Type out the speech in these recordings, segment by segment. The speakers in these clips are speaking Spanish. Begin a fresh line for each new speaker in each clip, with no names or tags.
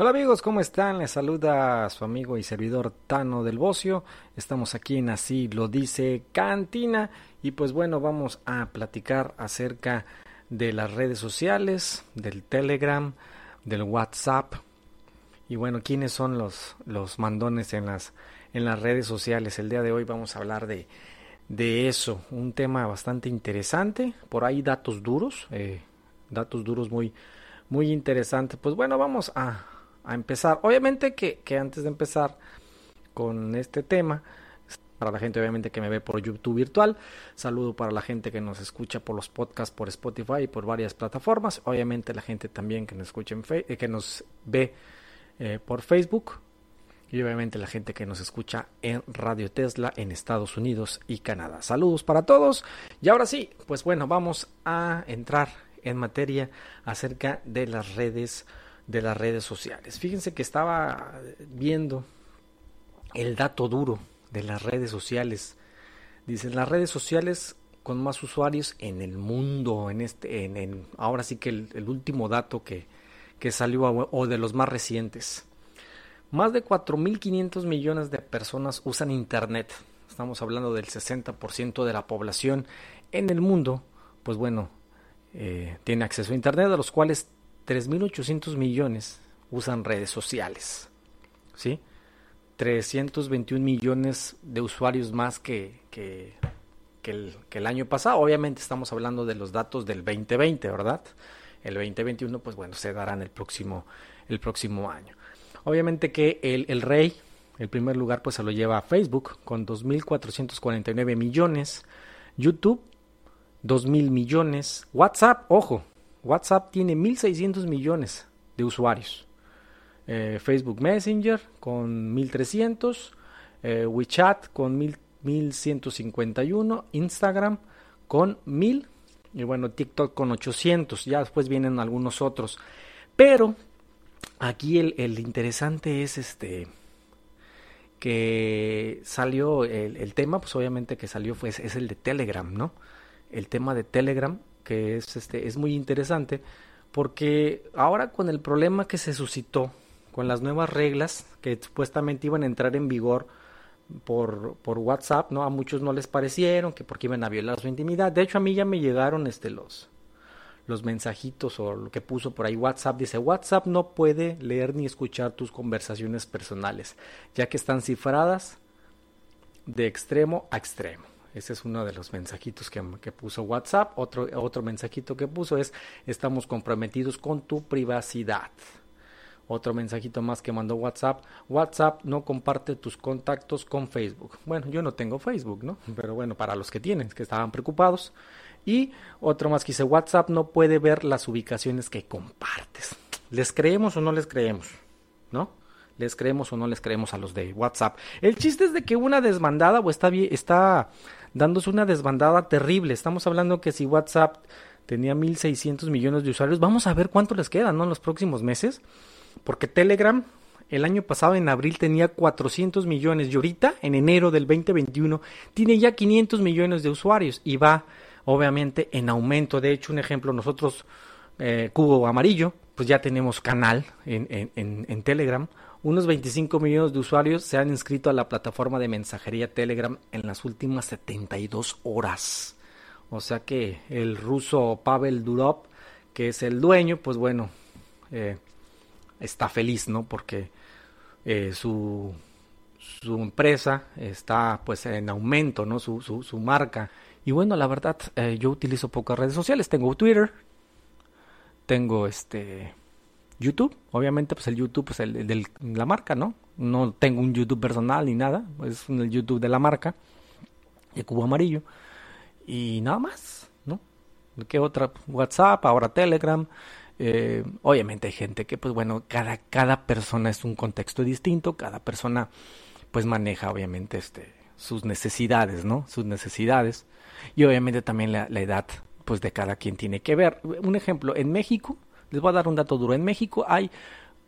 Hola amigos, ¿cómo están? Les saluda su amigo y servidor Tano del Bocio. Estamos aquí en Así lo dice Cantina y pues bueno, vamos a platicar acerca de las redes sociales, del Telegram, del WhatsApp y bueno, quiénes son los, los mandones en las, en las redes sociales. El día de hoy vamos a hablar de, de eso, un tema bastante interesante, por ahí datos duros, eh, datos duros muy, muy interesantes. Pues bueno, vamos a a empezar. Obviamente que, antes de empezar con este tema, para la gente obviamente que me ve por YouTube virtual, saludo para la gente que nos escucha por los podcasts por Spotify y por varias plataformas, obviamente la gente también que nos escucha en eh, que nos ve eh, por Facebook y obviamente la gente que nos escucha en Radio Tesla en Estados Unidos y Canadá. Saludos para todos y ahora sí, pues bueno, vamos a entrar en materia acerca de las redes de las redes sociales. Fíjense que estaba viendo el dato duro de las redes sociales. Dicen las redes sociales con más usuarios en el mundo, en este, en, ahora sí que el, último dato que, que salió o de los más recientes. Más de 4.500 millones de personas usan Internet. Estamos hablando del 60% de la población en el mundo. Pues bueno, eh, tiene acceso a Internet, de los cuales 3.800 millones usan redes sociales. ¿Sí? 321 millones de usuarios más que, que, el, que, el, año pasado. Obviamente estamos hablando de los datos del 2020, ¿verdad? El 2021, pues bueno, se dará en el próximo, el próximo año. Obviamente que el, el rey, el primer lugar, pues se lo lleva a Facebook con 2.449 millones. YouTube, 2.000 millones. WhatsApp, ojo, WhatsApp tiene 1.600 millones de usuarios. Eh, Facebook Messenger con 1.300, eh, WeChat con 1.151, Instagram con 1.000 y bueno, TikTok con 800. Ya después vienen algunos otros. Pero aquí el, interesante es este que salió el, tema, pues obviamente que salió fue, es el de Telegram, ¿no? El tema de Telegram que es, este, es muy interesante porque ahora con el problema que se suscitó con las nuevas reglas que supuestamente iban a entrar en vigor por, por WhatsApp, ¿no? A muchos no les parecieron que porque iban a violar su intimidad. De hecho, a mí ya me llegaron este los los mensajitos o lo que puso por ahí WhatsApp dice WhatsApp no puede leer ni escuchar tus conversaciones personales, ya que están cifradas de extremo a extremo. Ese es uno de los mensajitos que, puso WhatsApp. Otro, otro mensajito que puso es, estamos comprometidos con tu privacidad. Otro mensajito más que mandó WhatsApp. WhatsApp no comparte tus contactos con Facebook. Bueno, yo no tengo Facebook, ¿no? Pero bueno, para los que tienen, que estaban preocupados. Y otro más que dice, WhatsApp no puede ver las ubicaciones que compartes. ¿Les creemos o no les creemos? ¿No? ¿Les creemos o no les creemos a los de WhatsApp? El chiste es de que una desmandada o está, está dándose una desbandada terrible. Estamos hablando que si WhatsApp tenía 1.600 millones de usuarios, vamos a ver cuánto les quedan ¿no? en los próximos meses. Porque Telegram el año pasado en abril tenía 400 millones y ahorita en enero del 2021 tiene ya 500 millones de usuarios y va obviamente en aumento. De hecho, un ejemplo, nosotros, eh, Cubo Amarillo, pues ya tenemos canal en, en, en Telegram unos 25 millones de usuarios se han inscrito a la plataforma de mensajería Telegram en las últimas 72 horas. O sea que el ruso Pavel Durov, que es el dueño, pues bueno, eh, está feliz, ¿no? Porque eh, su, su empresa está pues en aumento, ¿no? Su, su, marca. Y bueno, la verdad, eh, yo utilizo pocas redes sociales. Tengo Twitter, tengo este YouTube, obviamente pues el YouTube pues el, de la marca, ¿no? No tengo un YouTube personal ni nada, es el YouTube de la marca, el cubo amarillo y nada más, ¿no? ¿Qué otra? WhatsApp, ahora Telegram. Eh, obviamente hay gente que pues bueno, cada, cada persona es un contexto distinto, cada persona pues maneja obviamente este sus necesidades, ¿no? Sus necesidades y obviamente también la edad pues de cada quien tiene que ver. Un ejemplo, en México les voy a dar un dato duro. En México hay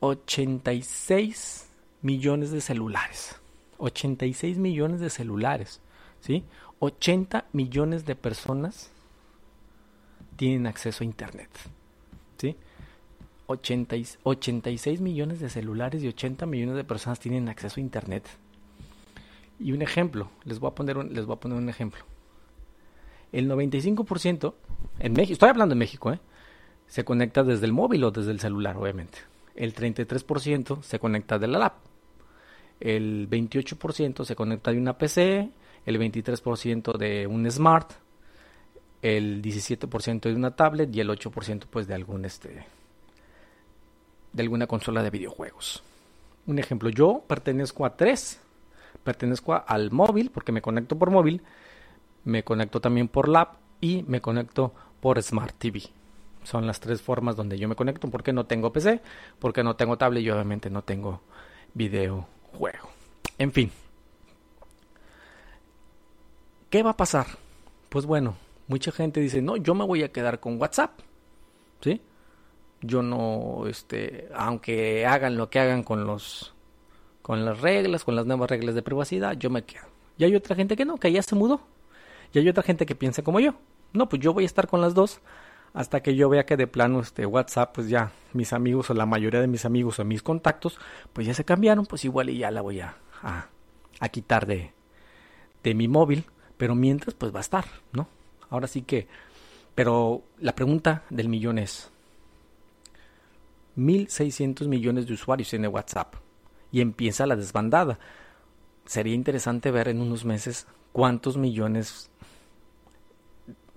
86 millones de celulares. 86 millones de celulares. ¿Sí? 80 millones de personas tienen acceso a Internet. ¿Sí? 86 millones de celulares y 80 millones de personas tienen acceso a Internet. Y un ejemplo, les voy a poner un, les voy a poner un ejemplo. El 95% en México, estoy hablando de México, ¿eh? Se conecta desde el móvil o desde el celular, obviamente. El 33% se conecta de la lap. El 28% se conecta de una PC, el 23% de un smart, el 17% de una tablet y el 8% pues de algún este de alguna consola de videojuegos. Un ejemplo, yo pertenezco a tres. Pertenezco al móvil porque me conecto por móvil, me conecto también por lap y me conecto por Smart TV. Son las tres formas donde yo me conecto porque no tengo PC, porque no tengo tablet y obviamente no tengo videojuego. En fin. ¿Qué va a pasar? Pues bueno, mucha gente dice, no, yo me voy a quedar con WhatsApp. ¿Sí? Yo no, este, aunque hagan lo que hagan con los, con las reglas, con las nuevas reglas de privacidad, yo me quedo. Y hay otra gente que no, que ya se mudó. Y hay otra gente que piensa como yo. No, pues yo voy a estar con las dos hasta que yo vea que de plano este WhatsApp, pues ya mis amigos o la mayoría de mis amigos o mis contactos, pues ya se cambiaron, pues igual y ya la voy a, a, quitar de, de mi móvil. Pero mientras, pues va a estar, ¿no? Ahora sí que, pero la pregunta del millón es, 1.600 millones de usuarios tiene WhatsApp y empieza la desbandada. Sería interesante ver en unos meses cuántos millones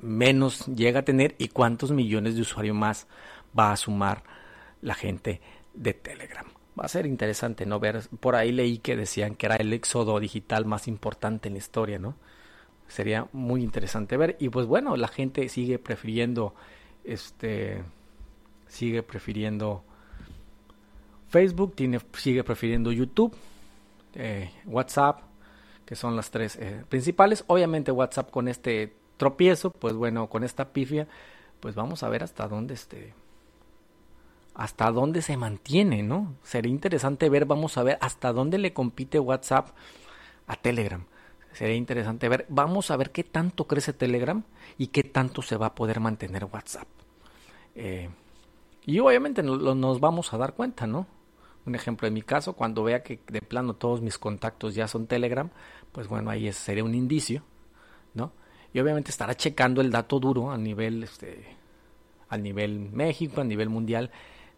menos llega a tener y cuántos millones de usuarios más va a sumar la gente de Telegram. Va a ser interesante, ¿no? Ver, por ahí leí que decían que era el éxodo digital más importante en la historia, ¿no? Sería muy interesante ver. Y pues bueno, la gente sigue prefiriendo, este, sigue prefiriendo Facebook, tiene, sigue prefiriendo YouTube, eh, WhatsApp, que son las tres eh, principales. Obviamente WhatsApp con este tropiezo, pues bueno, con esta pifia, pues vamos a ver hasta dónde este hasta dónde se mantiene, ¿no? Sería interesante ver, vamos a ver hasta dónde le compite WhatsApp a Telegram. Sería interesante ver, vamos a ver qué tanto crece Telegram y qué tanto se va a poder mantener WhatsApp. Eh, y obviamente nos vamos a dar cuenta, ¿no? Un ejemplo en mi caso, cuando vea que de plano todos mis contactos ya son Telegram, pues bueno, ahí sería un indicio, ¿no? Y obviamente estará checando el dato duro a nivel este a nivel México, a nivel mundial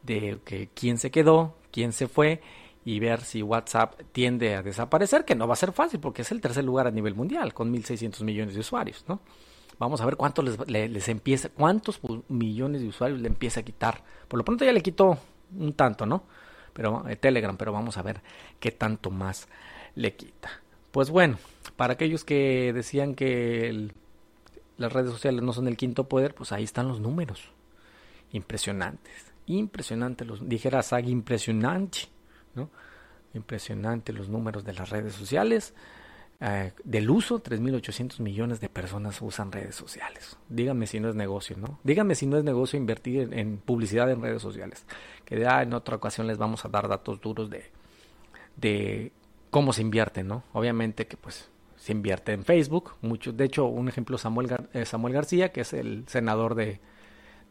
de que quién se quedó, quién se fue y ver si WhatsApp tiende a desaparecer, que no va a ser fácil porque es el tercer lugar a nivel mundial con 1.600 millones de usuarios, ¿no? Vamos a ver cuántos les, les, empieza, cuántos millones de usuarios le empieza a quitar. Por lo pronto ya le quitó un tanto, ¿no? Pero eh, Telegram, pero vamos a ver qué tanto más le quita. Pues bueno, para aquellos que decían que el las redes sociales no son el quinto poder, pues ahí están los números. Impresionantes. Impresionante los, dijera Sagi, impresionante, ¿no? Impresionante los números de las redes sociales. Eh, del uso, 3.800 millones de personas usan redes sociales. Díganme si no es negocio, ¿no? Díganme si no es negocio invertir en, publicidad en redes sociales. Que ya en otra ocasión les vamos a dar datos duros de, de cómo se invierte, ¿no? Obviamente que pues se invierte en Facebook. Muchos, de hecho, un ejemplo, Samuel, eh, Samuel García, que es el senador de,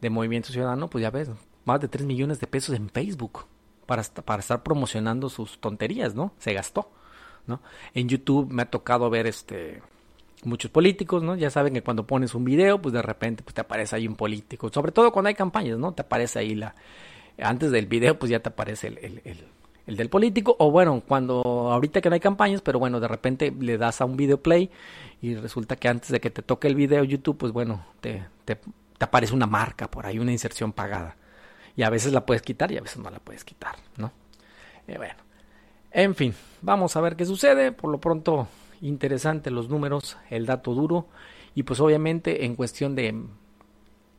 de, Movimiento Ciudadano, pues ya ves, más de 3 millones de pesos en Facebook para, para estar promocionando sus tonterías, ¿no? Se gastó, ¿no? En YouTube me ha tocado ver este muchos políticos, ¿no? Ya saben que cuando pones un video, pues de repente pues te aparece ahí un político, sobre todo cuando hay campañas, ¿no? Te aparece ahí la antes del video, pues ya te aparece el el del político, o bueno, cuando ahorita que no hay campañas, pero bueno, de repente le das a un video play y resulta que antes de que te toque el video YouTube, pues bueno, te, te, aparece una marca por ahí, una inserción pagada. Y a veces la puedes quitar y a veces no la puedes quitar, ¿no? Eh, bueno, en fin, vamos a ver qué sucede. Por lo pronto, interesante los números, el dato duro y pues obviamente en cuestión de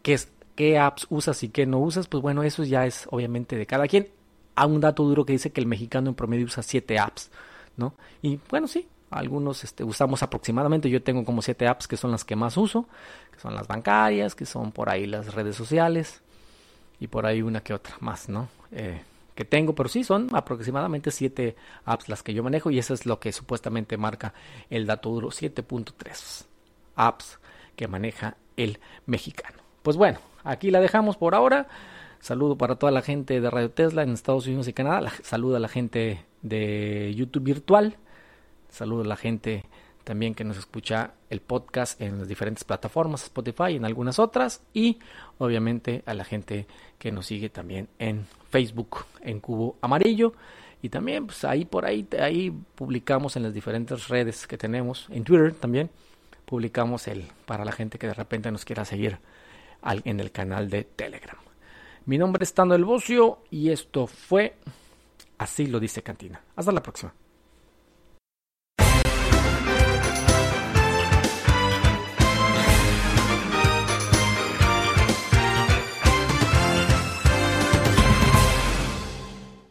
qué, es, qué apps usas y qué no usas, pues bueno, eso ya es obviamente de cada quien a un dato duro que dice que el mexicano en promedio usa 7 apps, ¿no? Y bueno, sí, algunos este, usamos aproximadamente, yo tengo como 7 apps que son las que más uso, que son las bancarias, que son por ahí las redes sociales y por ahí una que otra más, ¿no? Eh, que tengo, pero sí son aproximadamente 7 apps las que yo manejo y eso es lo que supuestamente marca el dato duro, 7.3 apps que maneja el mexicano. Pues bueno, aquí la dejamos por ahora. Saludo para toda la gente de Radio Tesla en Estados Unidos y Canadá. saludo a la gente de YouTube virtual. Saludo a la gente también que nos escucha el podcast en las diferentes plataformas, Spotify y en algunas otras. Y obviamente a la gente que nos sigue también en Facebook, en Cubo Amarillo. Y también, pues ahí por ahí, ahí publicamos en las diferentes redes que tenemos, en Twitter también, publicamos el para la gente que de repente nos quiera seguir en el canal de Telegram. Mi nombre es Tando El Bocio y esto fue Así lo dice Cantina. Hasta la próxima.